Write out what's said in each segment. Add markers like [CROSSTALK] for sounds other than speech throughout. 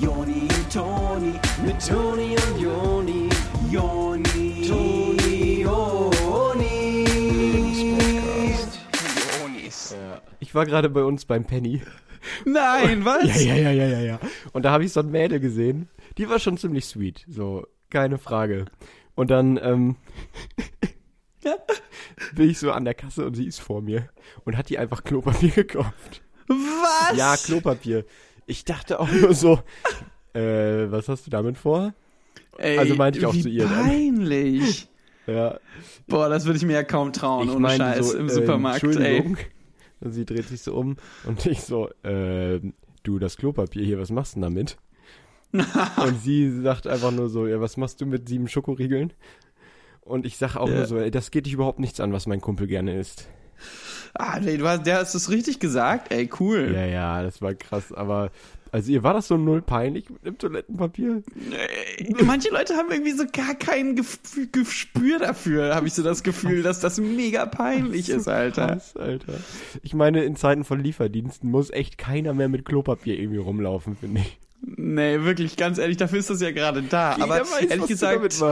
Joni und Toni, mit Toni und Joni, Joni, Toni, Joni. Jonis. Ich war gerade bei uns beim Penny. Nein, [LAUGHS] was? Ja, ja, ja, ja, ja, ja. Und da habe ich so ein Mädel gesehen. Die war schon ziemlich sweet. So, keine Frage. Und dann, ähm, [LAUGHS] bin ich so an der Kasse und sie ist vor mir. Und hat die einfach Klopapier [LAUGHS] gekauft. Was? Ja, Klopapier. Ich dachte auch nur so, äh, was hast du damit vor? Ey, also meinte ich auch zu ihr dann. peinlich. Ja, Boah, das würde ich mir ja kaum trauen, ich ohne Scheiß, so, im äh, Supermarkt, ey. Und sie dreht sich so um und ich so, äh, du, das Klopapier hier, was machst du denn damit? [LAUGHS] und sie sagt einfach nur so, ja, was machst du mit sieben Schokoriegeln? Und ich sag auch Ja. nur so, ey, das geht dich überhaupt nichts an, was mein Kumpel gerne isst. Ah, nee, du hast, der hast es richtig gesagt, ey, cool. Ja, ja, das war krass, aber also ihr war das so null peinlich mit dem Toilettenpapier? Manche Leute haben irgendwie so gar kein Gef- Gespür dafür, habe ich so das Gefühl, dass das mega peinlich ist, Alter. Krass, Alter. Ich meine, in Zeiten von Lieferdiensten muss echt keiner mehr mit Klopapier irgendwie rumlaufen, finde ich. Nee, wirklich, ganz ehrlich, dafür ist das ja gerade da. Aber Jeder weiß, ehrlich gesagt.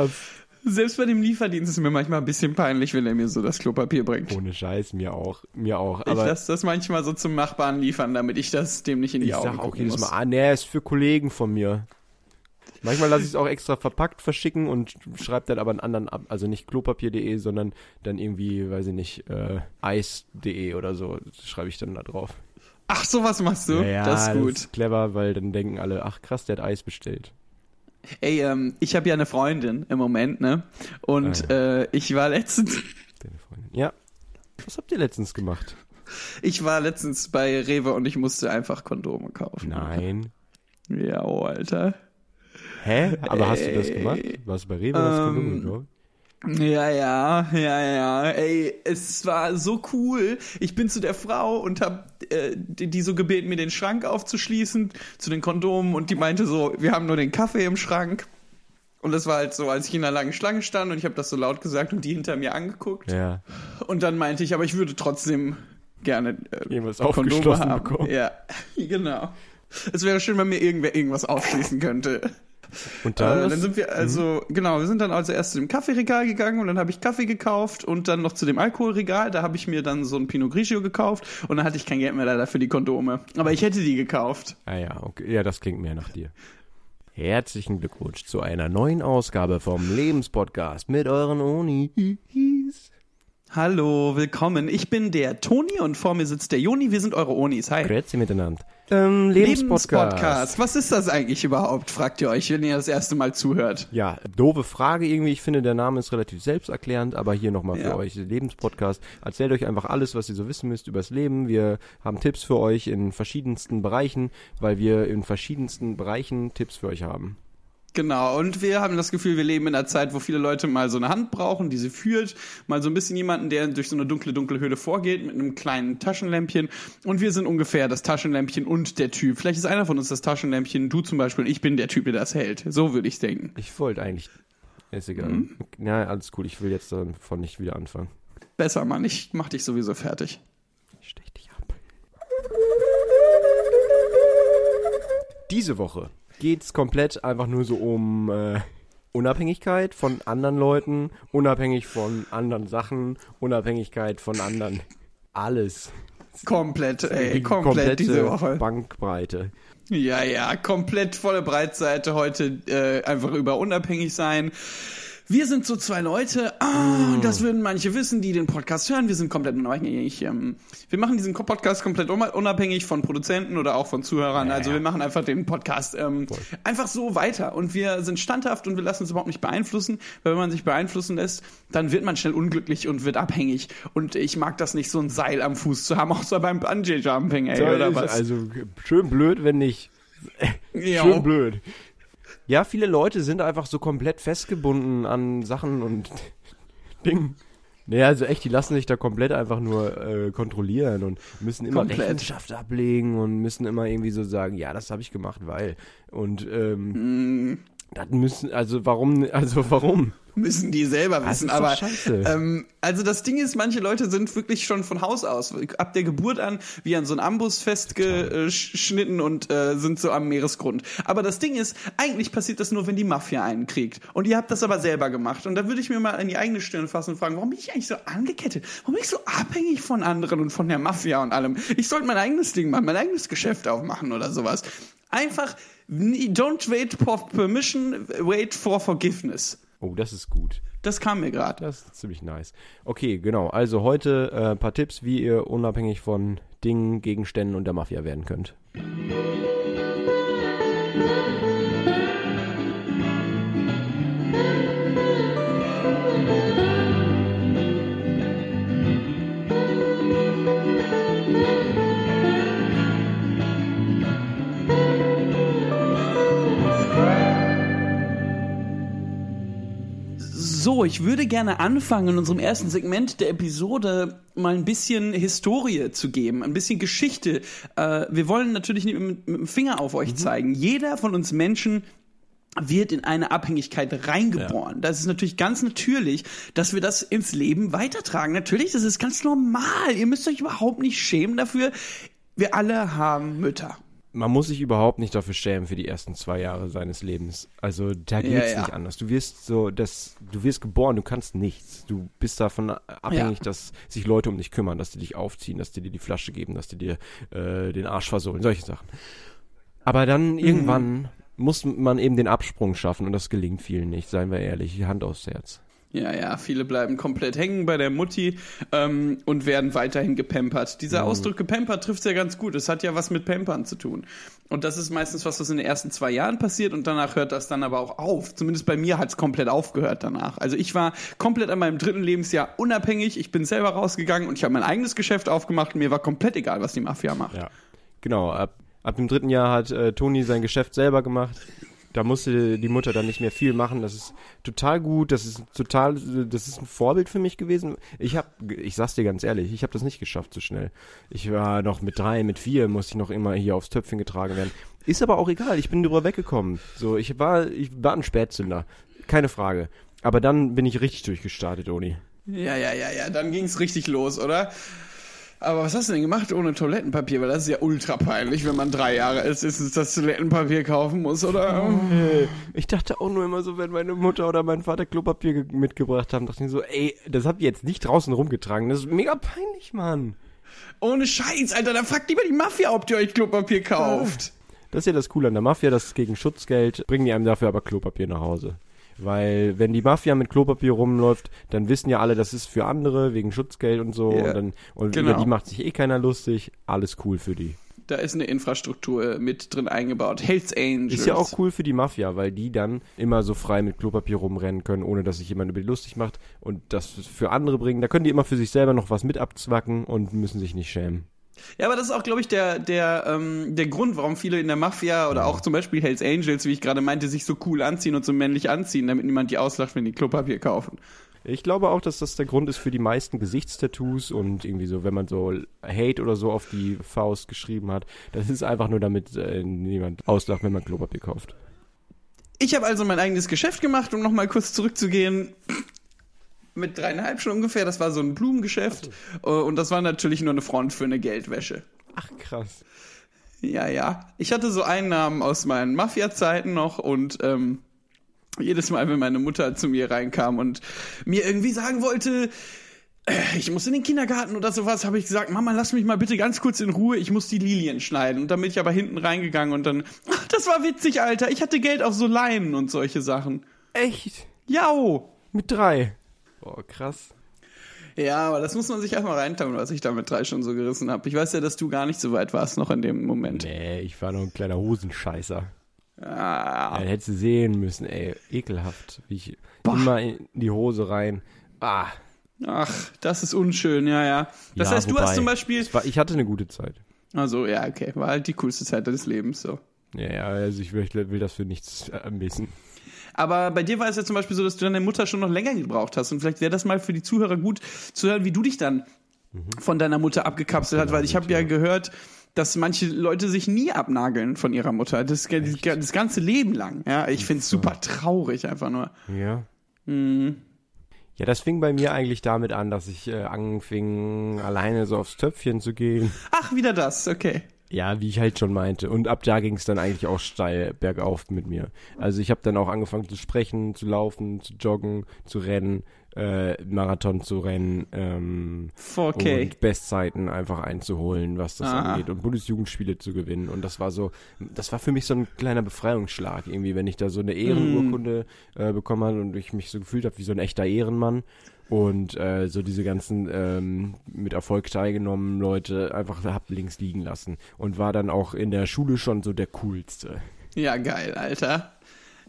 Selbst bei dem Lieferdienst ist es mir manchmal ein bisschen peinlich, wenn er mir so das Klopapier bringt. Ohne Scheiß, mir auch, mir auch. ich lasse das manchmal so zum Nachbarn liefern, damit ich das dem nicht in die ich Augen sag auch jedes. Mal, ah, nee, ist für Kollegen von mir. Manchmal lasse ich es auch extra verpackt verschicken und schreibe dann aber einen anderen ab. Also nicht klopapier.de, sondern dann irgendwie, weiß ich nicht, äh, eis.de oder so schreibe ich dann da drauf. Ach, sowas machst du? Ja, ja, das ist gut. Das ist clever, weil dann denken alle, ach krass, der hat Eis bestellt. Ey, ähm, ich habe ja eine Freundin im Moment, ne? Und Ah, äh, ich war letztens, [LAUGHS] Deine Freundin. Ja. Was habt ihr letztens gemacht? ich war letztens bei Rewe und ich musste einfach Kondome kaufen. Nein. Ja, oh, Alter. Hä? Aber hast du das Ey. gemacht? Warst du bei Rewe? Ähm, Kondome gekauft? Ja, ja, ja, ja. Ey, es war so cool. Ich bin zu der Frau und hab äh, die, die so gebeten, mir den Schrank aufzuschließen zu den Kondomen und die meinte so, wir haben nur den Kaffee im Schrank. Und das war halt so, als ich in einer langen Schlange stand und ich habe das so laut gesagt und die hinter mir angeguckt. Ja. Und dann meinte ich, aber ich würde trotzdem gerne äh, Irgendwas Kondome aufgeschlossen haben. bekommen. Ja, [LAUGHS] genau. Es wäre schön, wenn mir irgendwer irgendwas aufschließen könnte. Und Dann, äh, dann sind wir also, genau, wir sind dann also erst zu dem Kaffeeregal gegangen und dann habe ich Kaffee gekauft und dann noch zu dem Alkoholregal, da habe ich mir dann so ein Pinot Grigio gekauft und dann hatte ich kein Geld mehr leider für die Kondome. Aber ich hätte die gekauft. Ah ja, okay. Ja, das klingt mehr nach dir. Herzlichen Glückwunsch zu einer neuen Ausgabe vom Lebenspodcast mit euren Onis. Hallo, willkommen. Ich bin der Toni und vor mir sitzt der Joni. Wir sind eure Onis. Hi. Grüezi miteinander. Ähm, Lebenspodcast. Was ist das eigentlich überhaupt, fragt ihr euch, wenn ihr das erste Mal zuhört. Ja, doofe Frage irgendwie. Ich finde, der Name ist relativ selbsterklärend, aber hier nochmal für Ja. euch Lebenspodcast. Erzählt euch einfach alles, was ihr so wissen müsst übers Leben. Wir haben Tipps für euch in verschiedensten Bereichen, weil wir in verschiedensten Bereichen Tipps für euch haben. Genau, und wir haben das Gefühl, wir leben in einer Zeit, wo viele Leute mal so eine Hand brauchen, die sie führt, mal so ein bisschen jemanden, der durch so eine dunkle, dunkle Höhle vorgeht mit einem kleinen Taschenlämpchen. Und wir sind ungefähr das Taschenlämpchen und der Typ. Vielleicht ist einer von uns das Taschenlämpchen, du zum Beispiel, und ich bin der Typ, der das hält. So würde ich denken. Ich wollte eigentlich. Ist egal. Mhm. Ja, alles cool. Ich will jetzt davon nicht wieder anfangen. Besser, Mann, ich mach dich sowieso fertig. Ich stech dich ab. Diese Woche geht's komplett einfach nur so um äh, Unabhängigkeit von anderen Leuten, unabhängig von anderen Sachen, Unabhängigkeit von anderen. Alles. Komplett, ey, Die komplett komplette diese Woche. Bankbreite. Ja, ja, komplett volle Breitseite heute äh, einfach über unabhängig sein. Wir sind so zwei Leute, ah, das würden manche wissen, die den Podcast hören. Wir sind komplett unabhängig. Ähm, wir machen diesen Podcast komplett un- unabhängig von Produzenten oder auch von Zuhörern. Ja, also ja. wir machen einfach den Podcast ähm, einfach so weiter. Und wir sind standhaft und wir lassen uns überhaupt nicht beeinflussen. Weil wenn man sich beeinflussen lässt, dann wird man schnell unglücklich und wird abhängig. Und ich mag das nicht, so ein Seil am Fuß zu haben, [LAUGHS] außer beim Bungee-Jumping, ey, oder ist was? Also schön blöd, wenn nicht. [LAUGHS] Schön blöd. Ja, viele Leute sind einfach so komplett festgebunden an Sachen und [LAUGHS] Dingen. Naja, also echt, die lassen sich da komplett einfach nur äh, kontrollieren und müssen immer Komplett. Rechenschaft ablegen und müssen immer irgendwie so sagen, ja, das habe ich gemacht, weil. Und ähm, Das müssen, also warum, also warum? [LAUGHS] müssen die selber wissen. ist doch Aber ähm, also das Ding ist, manche Leute sind wirklich schon von Haus aus ab der Geburt an wie an so einen Ambus festgeschnitten und äh, sind so am Meeresgrund. Aber das Ding ist, eigentlich passiert das nur, wenn die Mafia einen kriegt. Und ihr habt das aber selber gemacht. Und da würde ich mir mal in die eigene Stirn fassen und fragen, warum bin ich eigentlich so angekettet? Warum bin ich so abhängig von anderen und von der Mafia und allem? Ich sollte mein eigenes Ding machen, mein eigenes Geschäft aufmachen oder sowas. Einfach, don't wait for permission, wait for forgiveness. Oh, das ist gut. Das kam mir gerade. Das ist ziemlich nice. Okay, genau. Also heute äh, ein paar Tipps, wie ihr unabhängig von Dingen, Gegenständen und der Mafia werden könnt. Ich würde gerne anfangen, in unserem ersten Segment der Episode mal ein bisschen Historie zu geben, ein bisschen Geschichte. Äh, wir wollen natürlich nicht mit, mit dem Finger auf euch zeigen. Jeder von uns Menschen wird in eine Abhängigkeit reingeboren. Das ist natürlich ganz natürlich, dass wir das ins Leben weitertragen. Natürlich, das ist ganz normal. Ihr müsst euch überhaupt nicht schämen dafür. Wir alle haben Mütter. Man muss sich überhaupt nicht dafür schämen für die ersten zwei Jahre seines Lebens. Also da geht's ja. nicht anders. Du wirst so, das, du wirst geboren, du kannst nichts. Du bist davon abhängig, Ja. dass sich Leute um dich kümmern, dass die dich aufziehen, dass die dir die Flasche geben, dass die dir äh, den Arsch versohlen, solche Sachen. Aber dann irgendwann muss man eben den Absprung schaffen und das gelingt vielen nicht, seien wir ehrlich, Hand aufs Herz. Ja, ja, viele bleiben komplett hängen bei der Mutti ähm, und werden weiterhin gepampert. Dieser Ausdruck gepampert trifft ja ganz gut. Es hat ja was mit Pampern zu tun. Und das ist meistens was, was in den ersten zwei Jahren passiert und danach hört das dann aber auch auf. Zumindest bei mir hat es komplett aufgehört danach. Also ich war komplett an meinem dritten Lebensjahr unabhängig. Ich bin selber rausgegangen und ich habe mein eigenes Geschäft aufgemacht und mir war komplett egal, was die Mafia macht. Ja. Genau, ab, ab dem dritten Jahr hat äh, Toni sein Geschäft selber gemacht. Da musste die Mutter dann nicht mehr viel machen. Das ist total gut. Das ist total, das ist ein Vorbild für mich gewesen. Ich hab, ich sag's dir ganz ehrlich, ich habe das nicht geschafft so schnell. Ich war noch mit drei, mit vier, musste ich noch immer hier aufs Töpfchen getragen werden. Ist aber auch egal. Ich bin drüber weggekommen. So, ich war, ich war ein Spätzünder, keine Frage. Aber dann bin ich richtig durchgestartet, Oni. Ja, ja, ja, ja, dann ging's richtig los, oder? Aber was hast du denn gemacht ohne Toilettenpapier? Weil das ist ja ultra peinlich, wenn man drei Jahre alt ist, und das Toilettenpapier kaufen muss, oder? Ich dachte auch nur immer so, wenn meine Mutter oder mein Vater Klopapier ge- mitgebracht haben, dachte ich so, ey, das habt ihr jetzt nicht draußen rumgetragen. Das ist mega peinlich, Mann. Ohne Scheiß, Alter, da fuckt lieber die Mafia, ob ihr euch Klopapier kauft. Das ist ja das Coole an der Mafia, das ist gegen Schutzgeld, bringen die einem dafür aber Klopapier nach Hause. Weil wenn die Mafia mit Klopapier rumläuft, dann wissen ja alle, das ist für andere, wegen Schutzgeld und so. Ja, und dann, und genau. über die macht sich eh keiner lustig. Alles cool für die. Da ist eine Infrastruktur mit drin eingebaut. Hells Angels. Ist ja auch cool für die Mafia, weil die dann immer so frei mit Klopapier rumrennen können, ohne dass sich jemand über die lustig macht und das für andere bringen. Da können die immer für sich selber noch was mit abzwacken und müssen sich nicht schämen. Ja, aber das ist auch, glaube ich, der, der, ähm, der Grund, warum viele in der Mafia oder auch zum Beispiel Hells Angels, wie ich gerade meinte, sich so cool anziehen und so männlich anziehen, damit niemand die auslacht, wenn die Klopapier kaufen. Ich glaube auch, dass das der Grund ist für die meisten Gesichtstattoos und irgendwie so, wenn man so Hate oder so auf die Faust geschrieben hat. Das ist einfach nur, damit äh, niemand auslacht, wenn man Klopapier kauft. Ich habe also mein eigenes Geschäft gemacht, um nochmal kurz zurückzugehen. Mit dreieinhalb schon ungefähr. Das war so ein Blumengeschäft. Äh, Und das war natürlich nur eine Front für eine Geldwäsche. Ach krass. Ja, ja. Ich hatte so Einnahmen aus meinen Mafia-Zeiten noch und ähm, jedes Mal, wenn meine Mutter zu mir reinkam und mir irgendwie sagen wollte, äh, ich muss in den Kindergarten oder sowas, habe ich gesagt, Mama, lass mich mal bitte ganz kurz in Ruhe, ich muss die Lilien schneiden. Und dann bin ich aber hinten reingegangen und dann, ach, das war witzig, Alter, ich hatte Geld auf so Leinen und solche Sachen. Echt? Jau! Mit drei. Boah, krass. Ja, aber das muss man sich erstmal reintauen, was ich da mit drei schon so gerissen habe. Ich weiß ja, dass du gar nicht so weit warst noch in dem Moment. Nee, ich war noch ein kleiner Hosenscheißer. Ah, Ja, hättest du sehen müssen, ey. Ekelhaft. Wie ich immer in die Hose rein. Ah. ach, das ist unschön, ja, ja. Das Ja, heißt, du wobei, hast zum Beispiel. War, ich hatte eine gute Zeit. Also, ja, okay, war halt die coolste Zeit deines Lebens so. Ja, ja, also ich will, will das für nichts äh, missen. Aber bei dir war es ja zum Beispiel so, dass du deine Mutter schon noch länger gebraucht hast. Und vielleicht wäre das mal für die Zuhörer gut zu hören, wie du dich dann von deiner Mutter abgekapselt hast. Weil ich habe ja gehört, dass manche Leute sich nie abnageln von ihrer Mutter. Das, das, das ganze Leben lang. Ja, ich finde es super traurig einfach nur. Ja. Mhm. Ja, das fing bei mir eigentlich damit an, dass ich äh, anfing, alleine so aufs Töpfchen zu gehen. Ach, wieder das, okay. Ja, wie ich halt schon meinte. Und ab da ging es dann eigentlich auch steil bergauf mit mir. Also ich habe dann auch angefangen zu sprechen, zu laufen, zu joggen, zu rennen, äh, Marathon zu rennen ähm, 4K. und Bestzeiten einfach einzuholen, was das Ah. angeht und Bundesjugendspiele zu gewinnen. Und das war so, das war für mich so ein kleiner Befreiungsschlag irgendwie, wenn ich da so eine Ehrenurkunde äh, bekommen habe und ich mich so gefühlt habe wie so ein echter Ehrenmann. Und äh, so diese ganzen ähm, mit Erfolg teilgenommen Leute einfach hab links liegen lassen. Und war dann auch in der Schule schon so der coolste. Ja, geil, Alter.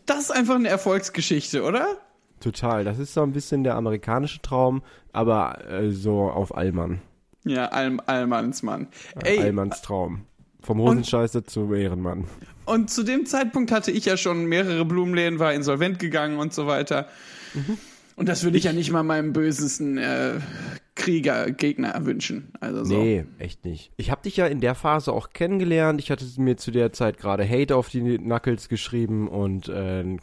Das ist einfach eine Erfolgsgeschichte, oder? Total. Das ist so ein bisschen der amerikanische Traum, aber äh, so auf Allmann. Ja, All Allmannsmann. Ey. Ey, Allmanns Traum. Vom Hosenscheißer zu Ehrenmann. und zu dem Zeitpunkt hatte ich ja schon mehrere Blumenläden, war insolvent gegangen und so weiter. Und das würde ich, ja nicht mal meinem bösesten äh, Krieger, Gegner wünschen. Also so. Nee, echt nicht. Ich habe dich ja in der Phase auch kennengelernt. Ich hatte mir zu der Zeit gerade Hate auf die Knuckles geschrieben und äh,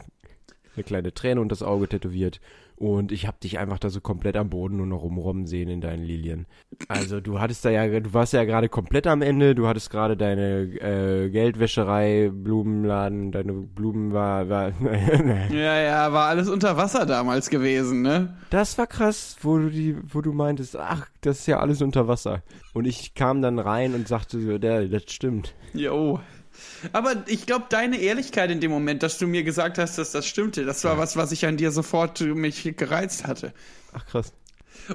eine kleine Träne und das Auge tätowiert. Und ich habe dich einfach da so komplett am Boden nur noch rumrommen sehen in deinen Lilien. Also du hattest da ja, du warst ja gerade komplett am Ende. Du hattest gerade deine äh, Geldwäscherei, Blumenladen, deine Blumen war, war [LAUGHS] Ja, ja, war alles unter Wasser damals gewesen, ne? Das war krass, wo du die, wo du meintest, ach, das ist ja alles unter Wasser. Und ich kam dann rein und sagte so, der, das stimmt. Jo. Aber ich glaube, deine Ehrlichkeit in dem Moment, dass du mir gesagt hast, dass das stimmte, das war was, was ich an dir sofort mich gereizt hatte. Ach krass.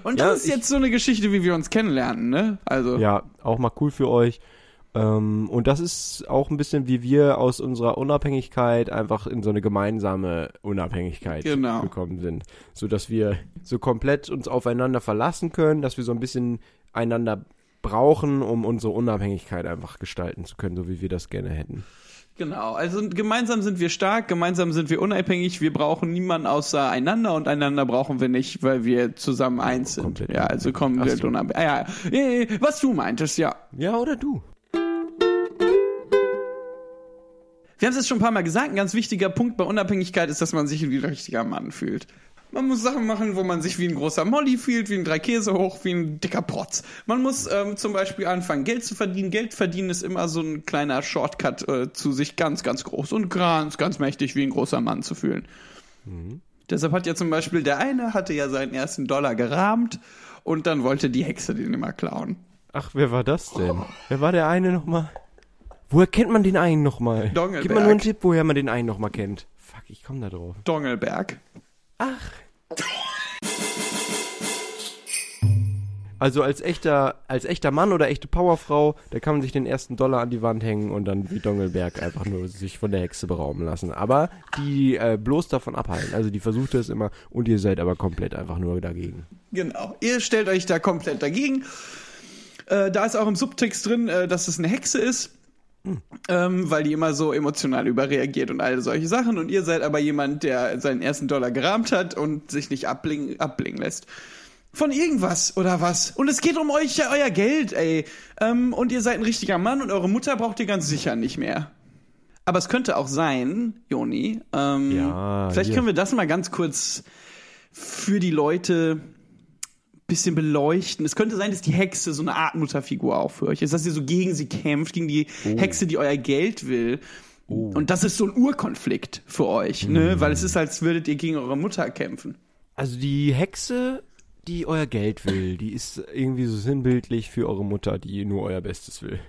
Und Ja, das ist ich- jetzt so eine Geschichte, wie wir uns kennenlernen, ne? Also. Ja, auch mal cool für euch. Ähm, und das ist auch ein bisschen, wie wir aus unserer Unabhängigkeit einfach in so eine gemeinsame Unabhängigkeit Genau. gekommen sind. So dass wir so komplett uns aufeinander verlassen können, dass wir so ein bisschen einander brauchen, um unsere Unabhängigkeit einfach gestalten zu können, so wie wir das gerne hätten. Genau, also gemeinsam sind wir stark, gemeinsam sind wir unabhängig, wir brauchen niemanden außer einander und einander brauchen wir nicht, weil wir zusammen eins sind. Komplett ja, also kommen wir so. unabhängig. Ah, ja, äh, was du meintest, ja. Ja, oder du? Wir haben es jetzt schon ein paar Mal gesagt, ein ganz wichtiger Punkt bei Unabhängigkeit ist, dass man sich wie ein richtiger Mann fühlt. Man muss Sachen machen, wo man sich wie ein großer Molly fühlt, wie ein drei Käse hoch, wie ein dicker Protz. Man muss ähm, zum Beispiel anfangen, Geld zu verdienen. Geld verdienen ist immer so ein kleiner Shortcut äh, zu sich ganz, ganz groß und ganz, ganz mächtig wie ein großer Mann zu fühlen. Deshalb hat ja zum Beispiel der eine hatte ja seinen ersten Dollar gerahmt und dann wollte die Hexe den immer klauen. Ach, wer war das denn? Wer war der eine nochmal? Woher kennt man den einen nochmal? Dongelberg. Gib mal nur einen Tipp, woher man den einen nochmal kennt. Fuck, ich komm da drauf. Dongelberg. Ach. Also als echter, als echter Mann oder echte Powerfrau, da kann man sich den ersten Dollar an die Wand hängen und dann wie Dongelberg einfach nur sich von der Hexe berauben lassen. Aber die äh, bloß davon abhalten. Also die versucht es immer und ihr seid aber komplett einfach nur dagegen. Genau. Ihr stellt euch da komplett dagegen. Äh, da ist auch im Subtext drin, äh, dass es eine Hexe ist. Ähm, weil die immer so emotional überreagiert und all solche Sachen. Und ihr seid aber jemand, der seinen ersten Dollar gerahmt hat und sich nicht abblingen, abblingen lässt. Von irgendwas oder was. Und es geht um euch, ja, euer Geld, ey. Ähm, und ihr seid ein richtiger Mann und eure Mutter braucht ihr ganz sicher nicht mehr. Aber es könnte auch sein, Joni, ähm, Ja, vielleicht hier. können wir das mal ganz kurz für die Leute bisschen beleuchten. Es könnte sein, dass die Hexe so eine Art Mutterfigur auch für euch ist, dass ihr so gegen sie kämpft, gegen die Hexe, die euer Geld will. Und das ist so ein Urkonflikt für euch, ne? Weil es ist, als würdet ihr gegen eure Mutter kämpfen. Also die Hexe, die euer Geld will, die ist irgendwie so sinnbildlich für eure Mutter, die nur euer Bestes will.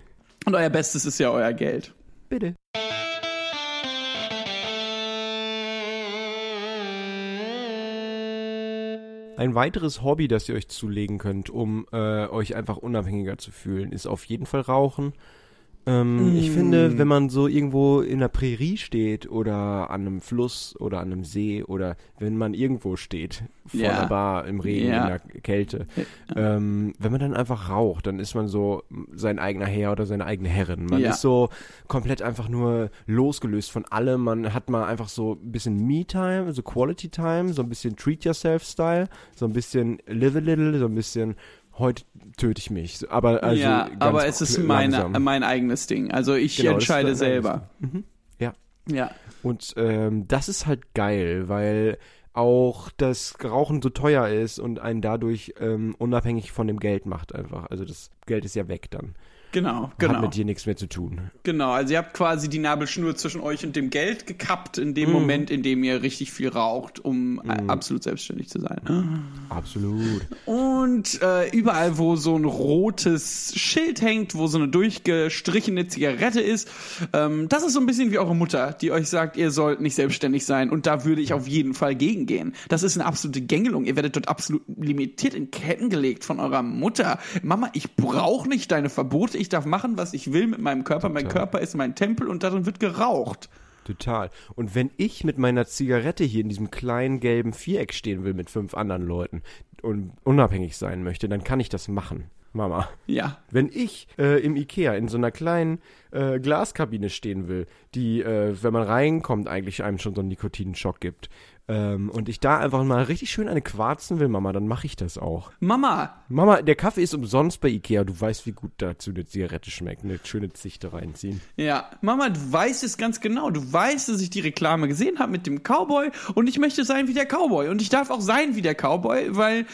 Und euer Bestes ist ja euer Geld. Bitte. Ein weiteres Hobby, das ihr euch zulegen könnt, um äh, euch einfach unabhängiger zu fühlen, ist auf jeden Fall Rauchen. Ähm, Ich finde, wenn man so irgendwo in der Prärie steht oder an einem Fluss oder an einem See oder wenn man irgendwo steht, vor Ja. einer Bar, im Regen, Ja. in der Kälte, ähm, wenn man dann einfach raucht, dann ist man so sein eigener Herr oder seine eigene Herrin. Man ist so komplett einfach nur losgelöst von allem. Man hat mal einfach so ein bisschen Me-Time, so Quality-Time, so ein bisschen Treat-Yourself-Style, so ein bisschen Live a Little, so ein bisschen heute töte ich mich. Aber also ja, aber es ist meine, mein eigenes Ding. Also ich Genau, entscheide selber. Ja. Ja. Und ähm, das ist halt geil, weil auch das Rauchen so teuer ist und einen dadurch ähm, unabhängig von dem Geld macht einfach. Also das Geld ist ja weg dann. Genau, Hat genau. mit dir nichts mehr zu tun. Genau, also ihr habt quasi die Nabelschnur zwischen euch und dem Geld gekappt in dem Moment, in dem ihr richtig viel raucht, um äh, absolut selbstständig zu sein. Absolut. Und äh, überall, wo so ein rotes Schild hängt, wo so eine durchgestrichene Zigarette ist, ähm, das ist so ein bisschen wie eure Mutter, die euch sagt, ihr sollt nicht selbstständig sein. Und da würde ich auf jeden Fall gegengehen. Das ist eine absolute Gängelung. Ihr werdet dort absolut limitiert in Ketten gelegt von eurer Mutter. Mama, ich brauche nicht deine Verbote. Ich darf machen, was ich will mit meinem Körper. Mein Total. Körper ist mein Tempel und darin wird geraucht. Total. Und wenn ich mit meiner Zigarette hier in diesem kleinen gelben Viereck stehen will mit fünf anderen Leuten und unabhängig sein möchte, dann kann ich das machen. Mama. Ja. Wenn ich äh, im Ikea in so einer kleinen äh, Glaskabine stehen will, die, äh, wenn man reinkommt, eigentlich einem schon so einen Nikotinschock gibt, ähm, und ich da einfach mal richtig schön eine quarzen will, Mama, dann mache ich das auch. Mama, Mama, der Kaffee ist umsonst bei Ikea. Du weißt, wie gut dazu eine Zigarette schmeckt. Eine schöne Zichte reinziehen. Ja, Mama, du weißt es ganz genau. Du weißt, dass ich die Reklame gesehen habe mit dem Cowboy und ich möchte sein wie der Cowboy und ich darf auch sein wie der Cowboy, weil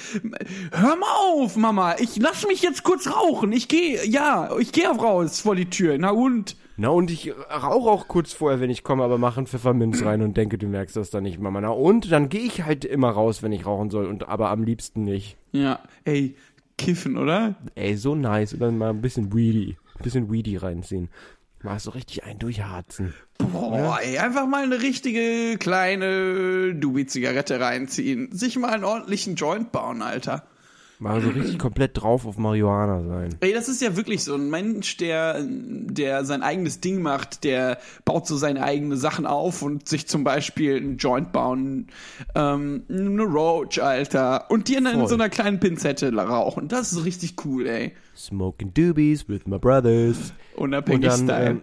hör mal auf, Mama, ich lass mich jetzt kurz rauchen. Ich gehe, ja, ich gehe auch raus vor die Tür. Na und Na, und ich rauche auch kurz vorher, wenn ich komme, aber mache einen Pfefferminz rein und denke, du merkst das dann nicht, Mama. Na, und dann gehe ich halt immer raus, wenn ich rauchen soll, und aber am liebsten nicht. ja, ey, kiffen, oder? Ey, so nice. Und dann mal ein bisschen Weedy. Ein bisschen Weedy reinziehen. Mal so richtig ein durchharzen. Boah, ey, einfach mal eine richtige kleine Dubi-Zigarette reinziehen. Sich mal einen ordentlichen Joint bauen, Alter. Mal so richtig komplett drauf auf Marihuana sein. Ey, das ist ja wirklich so ein Mensch, der, der sein eigenes Ding macht, der baut so seine eigenen Sachen auf und sich zum Beispiel einen Joint bauen, ähm, eine Roach, Alter, und die in, in so einer kleinen Pinzette rauchen. Das ist richtig cool, ey. Smoking Doobies with my brothers. Unabhängig Style. ähm,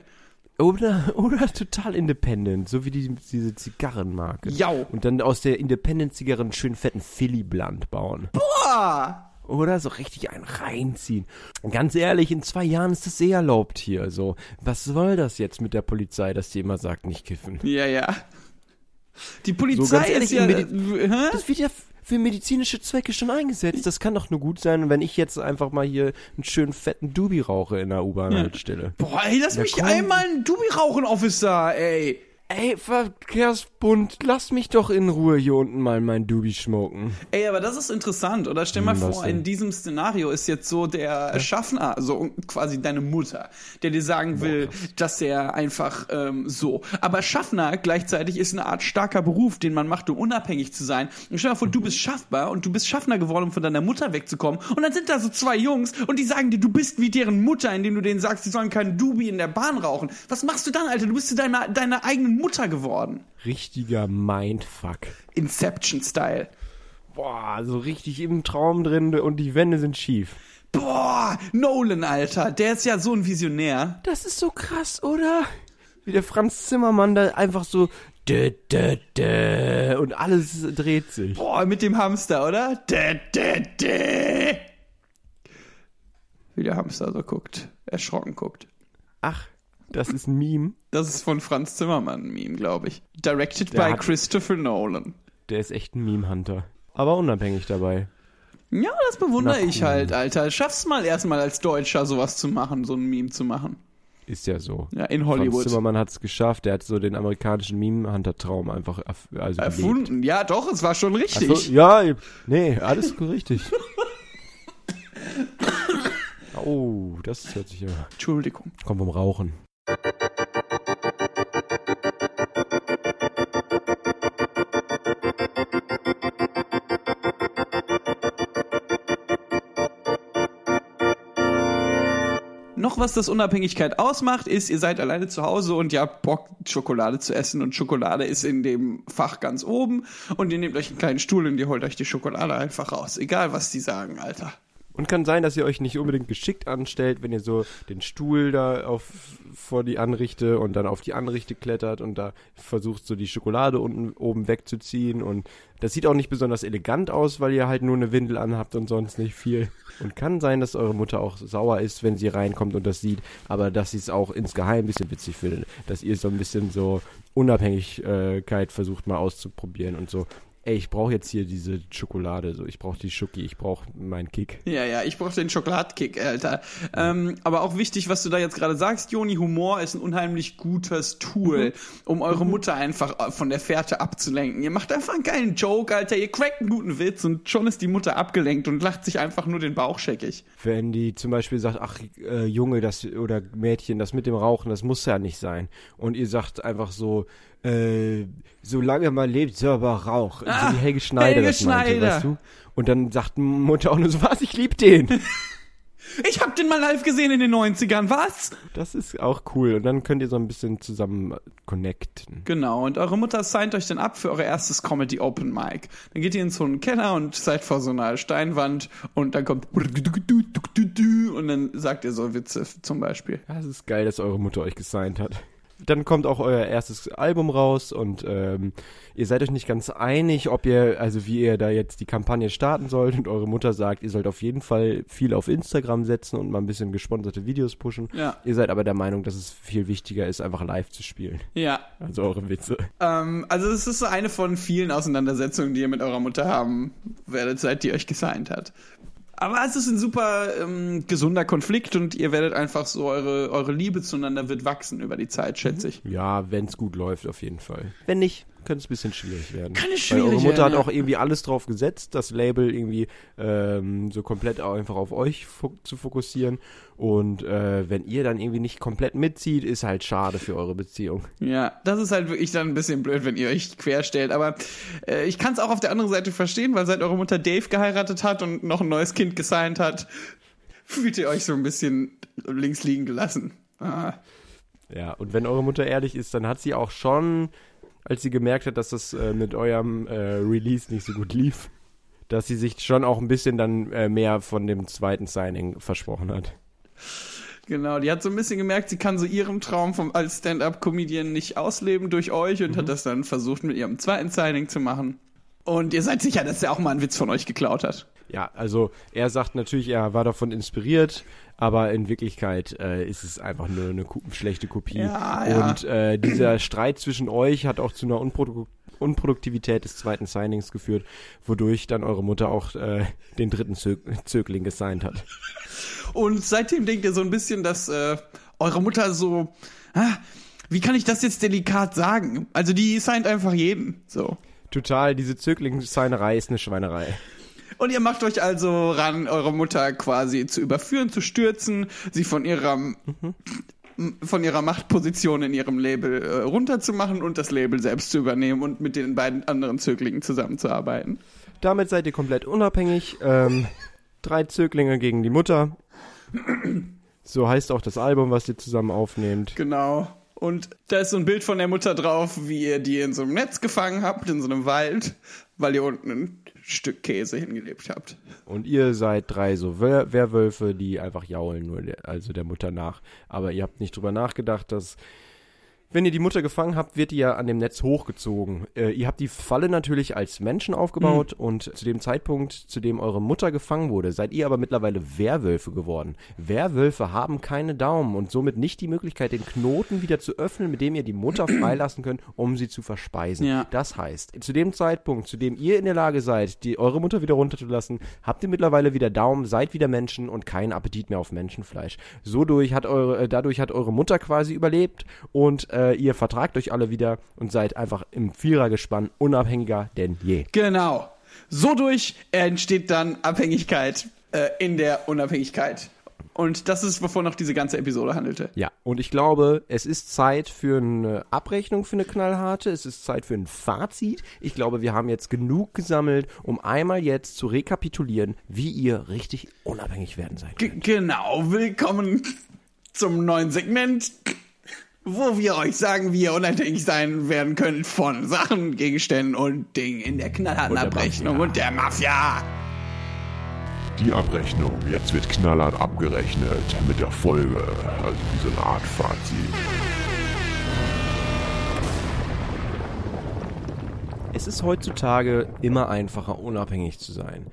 oder, [LAUGHS] oder total independent, so wie die, diese Zigarrenmarke. Jau. Und dann aus der Independent-Zigarre einen schönen fetten Philly Blunt bauen. Boah! Oder so richtig einen reinziehen. Ganz ehrlich, in zwei Jahren ist das eh erlaubt hier. So, was soll das jetzt mit der Polizei, dass die immer sagt, nicht kiffen? Ja, ja. Die So, Polizei ganz ehrlich, ist ja. Hä? Das wird ja für medizinische Zwecke schon eingesetzt. Das kann doch nur gut sein, wenn ich jetzt einfach mal hier einen schönen fetten Dubi rauche in der U-Bahn-Haltestelle. Boah, ey, lass Ja, mich komm. einmal einen Dubi rauchen, Officer, ey. Ey, Verkehrsbund, lass mich doch in Ruhe hier unten mal mein Dubi schmoken. Ey, aber das ist interessant, oder? Stell mal Hm, vor, in diesem Szenario ist jetzt so der Schaffner, so quasi deine Mutter, der dir sagen will, dass er einfach ähm, so. Aber Schaffner gleichzeitig ist eine Art starker Beruf, den man macht, um unabhängig zu sein. Und stell mal vor, du bist schaffbar und du bist Schaffner geworden, um von deiner Mutter wegzukommen. Und dann sind da so zwei Jungs und die sagen dir, du bist wie deren Mutter, indem du denen sagst, sie sollen keinen Dubi in der Bahn rauchen. Was machst du dann, Alter? Du bist zu deiner, deiner eigenen Mutter geworden. Richtiger Mindfuck. Inception-Style. Boah, so richtig im Traum drin und die Wände sind schief. Boah, Nolan, Alter, der ist ja so ein Visionär. Das ist so krass, oder? Wie der Franz Zimmermann da einfach so dä, dä, dä, und alles dreht sich. Boah, mit dem Hamster, oder? Dä, dä, dä. Wie der Hamster so guckt, erschrocken guckt. Ach, das ist ein Meme. Das ist von Franz Zimmermann ein Meme, glaube ich. Directed Der by hat- Christopher Nolan. Der ist echt ein Meme-Hunter. Aber unabhängig dabei. Ja, das bewundere ich halt, Alter. Schaff's mal erstmal als Deutscher sowas zu machen, so ein Meme zu machen. Ist ja so. Ja, in Franz Hollywood. Zimmermann hat es geschafft. Der hat so den amerikanischen Meme-Hunter-Traum einfach erf also gelebt. Erfunden. Ja, doch, es war schon richtig. so, ja, nee, alles richtig. [LAUGHS] oh, das hört sich ja. Entschuldigung. Komm vom Rauchen. Noch was das Unabhängigkeit ausmacht, ist, ihr seid alleine zu Hause und ihr habt Bock, Schokolade zu essen und Schokolade ist in dem Fach ganz oben und ihr nehmt euch einen kleinen Stuhl und ihr holt euch die Schokolade einfach raus. Egal, was die sagen, Alter. Und kann sein, dass ihr euch nicht unbedingt geschickt anstellt, wenn ihr so den Stuhl da auf, vor die Anrichte und dann auf die Anrichte klettert und da versucht so die Schokolade unten oben wegzuziehen. Und das sieht auch nicht besonders elegant aus, weil ihr halt nur eine Windel anhabt und sonst nicht viel. Und kann sein, dass eure Mutter auch sauer ist, wenn sie reinkommt und das sieht, aber dass sie es auch insgeheim ein bisschen witzig findet, dass ihr so ein bisschen so Unabhängigkeit versucht mal auszuprobieren und so ey, ich brauche jetzt hier diese Schokolade, so, ich brauche die Schoki, ich brauche meinen Kick. Ja, ja, ich brauche den Schokoladkick, Alter. Ähm, aber auch wichtig, was du da jetzt gerade sagst, Joni, Humor ist ein unheimlich gutes Tool, um eure Mutter einfach von der Fährte abzulenken. Ihr macht einfach einen geilen Joke, Alter, ihr crackt einen guten Witz und schon ist die Mutter abgelenkt und lacht sich einfach nur den Bauch scheckig. Wenn die zum Beispiel sagt, ach, äh, Junge, das oder Mädchen, das mit dem Rauchen, das muss ja nicht sein. Und ihr sagt einfach so, äh, solange man lebt, soll aber Rauch. Ah, so wie Helge Schneider Helge das meinte, Schneider. weißt du? Und dann sagt Mutter auch nur so, was, ich lieb den. [LAUGHS] Ich hab den mal live gesehen in den 90ern, was? Das ist auch cool. Und dann könnt ihr so ein bisschen zusammen connecten. Genau, und eure Mutter signed euch dann ab für euer erstes Comedy Open Mic. Dann geht ihr in so einen Keller und seid vor so einer Steinwand und dann kommt und dann sagt ihr so Witze zum Beispiel. Ja, es ist geil, dass eure Mutter euch gesigned hat. Dann kommt auch euer erstes Album raus und ähm, ihr seid euch nicht ganz einig, ob ihr, also wie ihr da jetzt die Kampagne starten sollt und eure Mutter sagt, ihr sollt auf jeden Fall viel auf Instagram setzen und mal ein bisschen gesponserte Videos pushen. Ja. Ihr seid aber der Meinung, dass es viel wichtiger ist, einfach live zu spielen. Ja, Also eure Witze. ähm, also es ist so eine von vielen Auseinandersetzungen, die ihr mit eurer Mutter haben werdet, seit die euch gesigned hat. Aber es ist ein super ähm, gesunder Konflikt und ihr werdet einfach so, eure, eure Liebe zueinander wird wachsen über die Zeit, schätze ich. Ja, wenn es gut läuft, auf jeden Fall. Wenn nicht, könnte es ein bisschen schwierig werden. Kann es Weil schwierig eure Mutter werden, hat auch irgendwie alles drauf gesetzt, das Label irgendwie ähm, so komplett einfach auf euch fo zu fokussieren. Und äh, wenn ihr dann irgendwie nicht komplett mitzieht, ist halt schade für eure Beziehung. Ja, das ist halt wirklich dann ein bisschen blöd, wenn ihr euch querstellt. Aber äh, ich kann es auch auf der anderen Seite verstehen, weil seit eure Mutter Dave geheiratet hat und noch ein neues Kind gesigned hat, fühlt ihr euch so ein bisschen links liegen gelassen. Ah. Ja, und wenn eure Mutter ehrlich ist, dann hat sie auch schon, als sie gemerkt hat, dass das äh, mit eurem äh, Release nicht so gut lief, dass sie sich schon auch ein bisschen dann äh, mehr von dem zweiten Signing versprochen hat. Genau, die hat so ein bisschen gemerkt, sie kann so ihren Traum vom, als Stand-up-Comedian nicht ausleben durch euch und hat das dann versucht mit ihrem zweiten Signing zu machen. Und ihr seid sicher, dass er auch mal einen Witz von euch geklaut hat. Ja, also er sagt natürlich, er war davon inspiriert, aber in Wirklichkeit äh, ist es einfach nur eine ku- schlechte Kopie. Ja, ja. Und äh, dieser Streit zwischen euch hat auch zu einer Unprodu Unproduktivität des zweiten Signings geführt, wodurch dann eure Mutter auch äh, den dritten Zö Zögling gesigned hat. Und seitdem denkt ihr so ein bisschen, dass äh, eure Mutter so, ah, wie kann ich das jetzt delikat sagen? Also die signed einfach jeden. So. Total, diese Zögling-Signerei ist eine Schweinerei. Und ihr macht euch also ran, eure Mutter quasi zu überführen, zu stürzen, sie von ihrer, von ihrer Machtposition in ihrem Label äh, runterzumachen und das Label selbst zu übernehmen und mit den beiden anderen Zöglingen zusammenzuarbeiten. Damit seid ihr komplett unabhängig. Ähm, drei Zöglinge gegen die Mutter. So heißt auch das Album, was ihr zusammen aufnehmt. Genau. Und da ist so ein Bild von der Mutter drauf, wie ihr die in so einem Netz gefangen habt, in so einem Wald, weil ihr unten ein Stück Käse hingelebt habt. Und ihr seid drei so Wer Werwölfe, die einfach jaulen, nur der, also der Mutter nach. Aber ihr habt nicht drüber nachgedacht, dass wenn ihr die Mutter gefangen habt, wird die ja an dem Netz hochgezogen. Äh, ihr habt die Falle natürlich als Menschen aufgebaut und zu dem Zeitpunkt, zu dem eure Mutter gefangen wurde, seid ihr aber mittlerweile Werwölfe geworden. Werwölfe haben keine Daumen und somit nicht die Möglichkeit, den Knoten wieder zu öffnen, mit dem ihr die Mutter [CLEARS THROAT] freilassen könnt, um sie zu verspeisen. Ja. Das heißt, zu dem Zeitpunkt, zu dem ihr in der Lage seid, die eure Mutter wieder runterzulassen, habt ihr mittlerweile wieder Daumen, seid wieder Menschen und keinen Appetit mehr auf Menschenfleisch. So durch hat eure, äh, dadurch hat eure Mutter quasi überlebt und äh, ihr vertragt euch alle wieder und seid einfach im Vierergespann unabhängiger denn je. Genau. So durch entsteht dann Abhängigkeit äh, in der Unabhängigkeit. Und das ist, wovon noch diese ganze Episode handelte. Ja, und ich glaube, es ist Zeit für eine Abrechnung für eine knallharte. Es ist Zeit für ein Fazit. Ich glaube, wir haben jetzt genug gesammelt, um einmal jetzt zu rekapitulieren, wie ihr richtig unabhängig werden seid. Genau. Willkommen zum neuen Segment, wo wir euch sagen, wie ihr unabhängig sein werden könnt von Sachen, Gegenständen und Dingen in der knallharten Und der Abrechnung Mafia. und der Mafia. Die Abrechnung. Jetzt wird knallhart abgerechnet mit der Folge. Also wie so eine Art Fazit. Es ist heutzutage immer einfacher, unabhängig zu sein.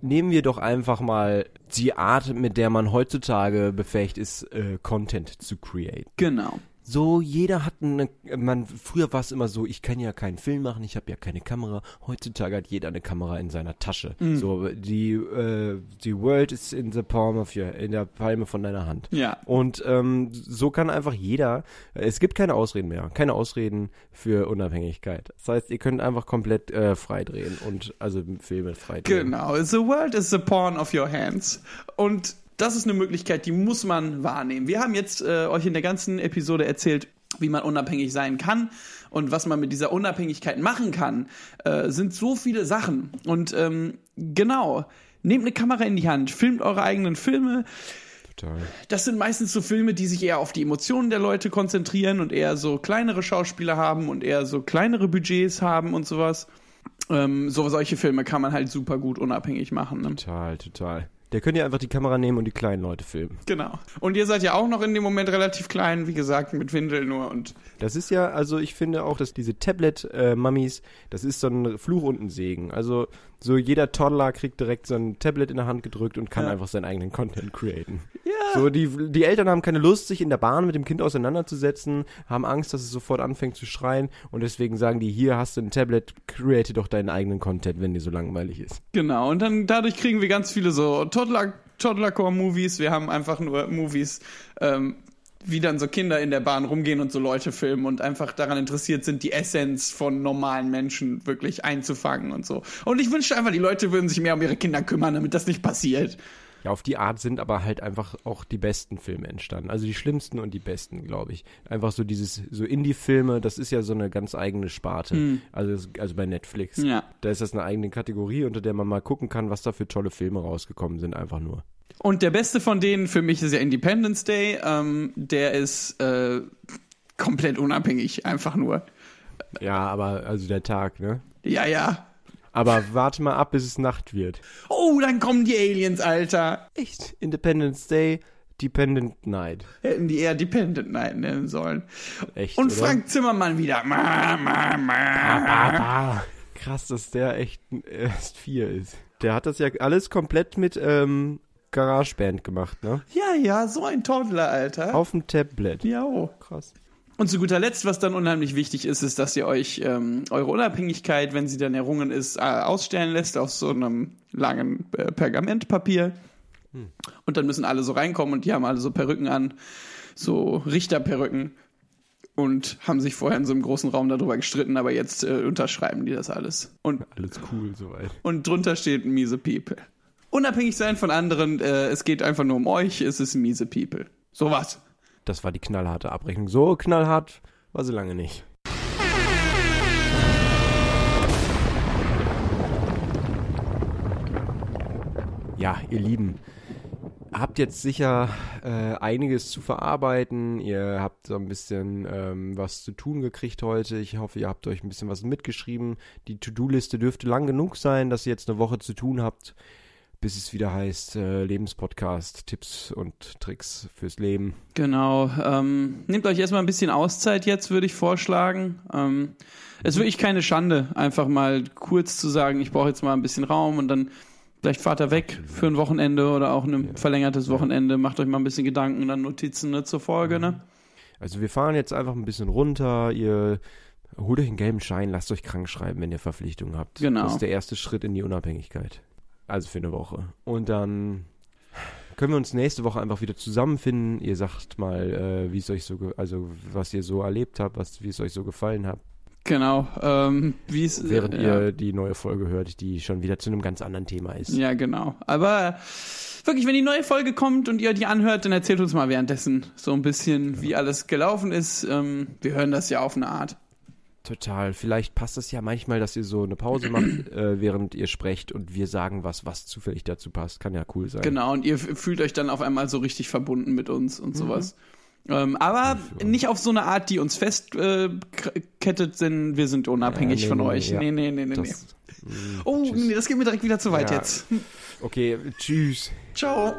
Nehmen wir doch einfach mal die Art, mit der man heutzutage befähigt ist, äh, Content zu create. Genau. So, jeder hat eine, man, früher war es immer so, ich kann ja keinen Film machen, ich habe ja keine Kamera. Heutzutage hat jeder eine Kamera in seiner Tasche. So, die, äh, die World is in the palm of your, in der Palme von deiner Hand. Ja. Und ähm, so kann einfach jeder, es gibt keine Ausreden mehr, keine Ausreden für Unabhängigkeit. Das heißt, ihr könnt einfach komplett äh, frei drehen und also Filme frei drehen. Genau. The world is the pawn of your hands. Und das ist eine Möglichkeit, die muss man wahrnehmen. Wir haben jetzt äh, euch in der ganzen Episode erzählt, wie man unabhängig sein kann und was man mit dieser Unabhängigkeit machen kann, äh, sind so viele Sachen. Und ähm, genau, nehmt eine Kamera in die Hand, filmt eure eigenen Filme. Total. Das sind meistens so Filme, die sich eher auf die Emotionen der Leute konzentrieren und eher so kleinere Schauspieler haben und eher so kleinere Budgets haben und sowas. Ähm, so solche Filme kann man halt super gut unabhängig machen. Ne? Total, total. Der könnt ihr einfach die Kamera nehmen und die kleinen Leute filmen. Genau. Und ihr seid ja auch noch in dem Moment relativ klein, wie gesagt, mit Windel nur und Das ist ja, also ich finde auch, dass diese Tablet-Mummies, das ist so ein Fluch und ein Segen. Also so jeder Toddler kriegt direkt so ein Tablet in der Hand gedrückt und kann Ja. einfach seinen eigenen Content createn. Ja. So, die, die Eltern haben keine Lust, sich in der Bahn mit dem Kind auseinanderzusetzen, haben Angst, dass es sofort anfängt zu schreien und deswegen sagen die, hier hast du ein Tablet, create doch deinen eigenen Content, wenn dir so langweilig ist. genau. Und dann dadurch kriegen wir ganz viele so Toddler, Toddlercore-Movies. Wir haben einfach nur Movies, ähm, wie dann so Kinder in der Bahn rumgehen und so Leute filmen und einfach daran interessiert sind, die Essenz von normalen Menschen wirklich einzufangen und so. Und ich wünschte einfach, die Leute würden sich mehr um ihre Kinder kümmern, damit das nicht passiert. Ja, auf die Art sind aber halt einfach auch die besten Filme entstanden. Also die schlimmsten und die besten, glaube ich. Einfach so dieses, so Indie-Filme, das ist ja so eine ganz eigene Sparte. Also, also bei Netflix. Ja. Da ist das eine eigene Kategorie, unter der man mal gucken kann, was da für tolle Filme rausgekommen sind, einfach nur. Und der beste von denen für mich ist ja Independence Day. Ähm, der ist äh, komplett unabhängig, einfach nur. Ja, aber also der Tag, ne? Ja, ja. Aber warte mal ab, bis es Nacht wird. Oh, dann kommen die Aliens, Alter. Echt? Independence Day, Dependent Night. Hätten die eher Dependent Night nennen sollen. Echt, Und oder? Frank Zimmermann wieder. Ma, ma, ma. Ah, krass, dass der echt erst vier ist. Der hat das ja alles komplett mit ähm, GarageBand gemacht, ne? Ja, ja, so ein Toddler, Alter. Auf dem Tablet. Ja, oh. Krass. Und zu guter Letzt, was dann unheimlich wichtig ist, ist, dass ihr euch ähm, eure Unabhängigkeit, wenn sie dann errungen ist, äh, ausstellen lässt auf so einem langen äh, Pergamentpapier. Und dann müssen alle so reinkommen und die haben alle so Perücken an, so Richterperücken und haben sich vorher in so einem großen Raum darüber gestritten, aber jetzt äh, unterschreiben die das alles. Und, Alles cool soweit. und drunter steht miese People. Unabhängig sein von anderen, äh, es geht einfach nur um euch, es ist miese People. Sowas. Das war die knallharte Abrechnung. So knallhart war sie lange nicht. Ja, ihr Lieben, habt jetzt sicher äh, einiges zu verarbeiten. Ihr habt so ein bisschen ähm, was zu tun gekriegt heute. Ich hoffe, ihr habt euch ein bisschen was mitgeschrieben. Die To-Do-Liste dürfte lang genug sein, dass ihr jetzt eine Woche zu tun habt, bis es wieder heißt äh, Lebenspodcast, Tipps und Tricks fürs Leben. Genau. Ähm, nehmt euch erstmal ein bisschen Auszeit jetzt, würde ich vorschlagen. Ähm, es ist wirklich keine Schande, einfach mal kurz zu sagen, ich brauche jetzt mal ein bisschen Raum und dann vielleicht fahrt ihr weg für ein Wochenende oder auch ein verlängertes Wochenende. Macht euch mal ein bisschen Gedanken dann Notizen ne, zur Folge. Ne? Also wir fahren jetzt einfach ein bisschen runter. Ihr holt euch einen gelben Schein, lasst euch krank schreiben, wenn ihr Verpflichtungen habt. Genau. Das ist der erste Schritt in die Unabhängigkeit. Also für eine Woche. Und dann können wir uns nächste Woche einfach wieder zusammenfinden. Ihr sagt mal, äh, wie es euch so, also was ihr so erlebt habt, was, wie es euch so gefallen hat, Genau. Ähm, wie es während äh, ja. ihr die neue Folge hört, die schon wieder zu einem ganz anderen Thema ist. Ja, genau. Aber wirklich, wenn die neue Folge kommt und ihr die anhört, dann erzählt uns mal währenddessen so ein bisschen, wie alles gelaufen ist. Ähm, wir hören das ja auf eine Art. Total. Vielleicht passt es ja manchmal, dass ihr so eine Pause macht, [CLEARS THROAT] äh, während ihr sprecht und wir sagen was, was zufällig dazu passt. Kann ja cool sein. Genau, und ihr fühlt euch dann auf einmal so richtig verbunden mit uns und mhm. sowas. Ähm, aber ja, nicht auf so eine Art, die uns festkettet, äh, denn wir sind unabhängig ja, nee, von nee, euch. Ja. Nee, nee, nee, nee, das, nee. Mh, mm, oh, tschüss. nee, das geht mir direkt wieder zu weit jetzt. Okay, tschüss. Ciao.